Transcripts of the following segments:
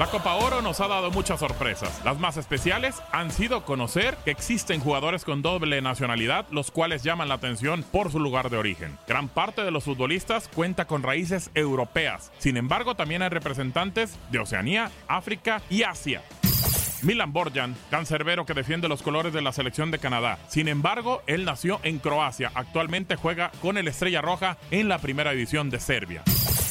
La Copa Oro nos ha dado muchas sorpresas. Las más especiales han sido conocer que existen jugadores con doble nacionalidad, los cuales llaman la atención por su lugar de origen. Gran parte de los futbolistas cuenta con raíces europeas. Sin embargo, también hay representantes de Oceanía, África y Asia. Milan Borjan, cancerbero que defiende los colores de la selección de Canadá. Sin embargo, él nació en Croacia. Actualmente juega con el Estrella Roja en la primera división de Serbia.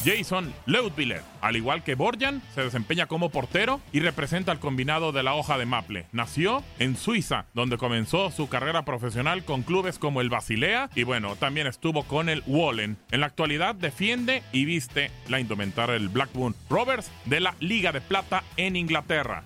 Jason Leutwiller, al igual que Borjan, se desempeña como portero y representa al combinado de la hoja de Maple. Nació en Suiza, donde comenzó su carrera profesional con clubes como el Basilea y bueno, también estuvo con el Wallen. En la actualidad defiende y viste la indumentaria del Blackburn Rovers de la Liga de Plata en Inglaterra.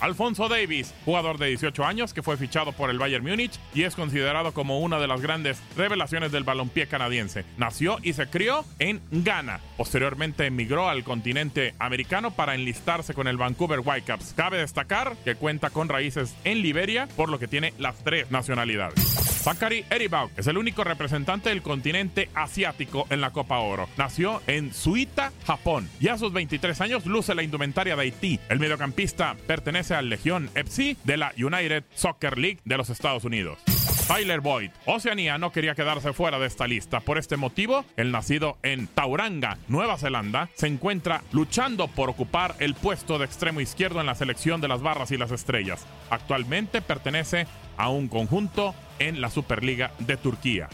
Alfonso Davis, jugador de 18 años que fue fichado por el Bayern Múnich y es considerado como una de las grandes revelaciones del balompié canadiense. Nació y se crió en Ghana. Posteriormente emigró al continente americano para enlistarse con el Vancouver Whitecaps. Cabe destacar que cuenta con raíces en Liberia, por lo que tiene las tres nacionalidades. Zachary Eribau es el único representante del continente asiático en la Copa Oro. Nació en Suita, Japón, y a sus 23 años luce la indumentaria de Haití. El mediocampista pertenece al Legión FC de la United Soccer League de los Estados Unidos. Tyler Boyd. Oceanía no quería quedarse fuera de esta lista. Por este motivo, el nacido en Tauranga, Nueva Zelanda, se encuentra luchando por ocupar el puesto de extremo izquierdo en la selección de las barras y las estrellas. Actualmente pertenece a un conjunto en la Superliga de Turquía.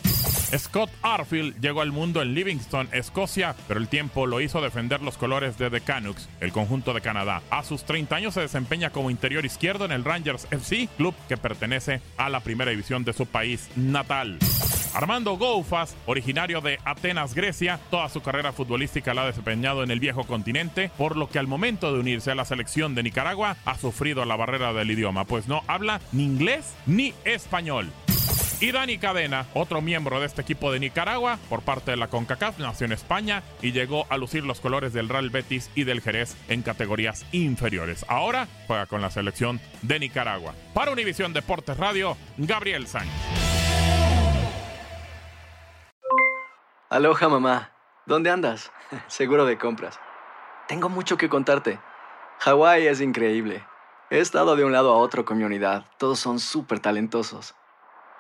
Scott Arfield llegó al mundo en Livingston, Escocia, pero el tiempo lo hizo defender los colores de The Canucks, el conjunto de Canadá. A sus 30 años se desempeña como interior izquierdo en el Rangers FC, club que pertenece a la primera división de su país natal. Armando Goufas, originario de Atenas, Grecia, toda su carrera futbolística la ha desempeñado en el viejo continente, por lo que al momento de unirse a la selección de Nicaragua ha sufrido la barrera del idioma, pues no habla ni inglés ni español. Y Dani Cadena, otro miembro de este equipo de Nicaragua, por parte de la CONCACAF, nació en España y llegó a lucir los colores del Real Betis y del Jerez en categorías inferiores. Ahora juega con la selección de Nicaragua. Para Univisión Deportes Radio, Gabriel Sánchez. Aloha mamá, ¿dónde andas? Seguro de compras. Tengo mucho que contarte. Hawái es increíble. He estado de un lado a otro con mi unidad. Todos son súper talentosos.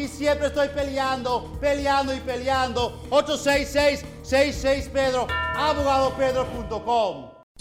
Y siempre estoy peleando, peleando y peleando. 866-66 Pedro, abogadopedro.com.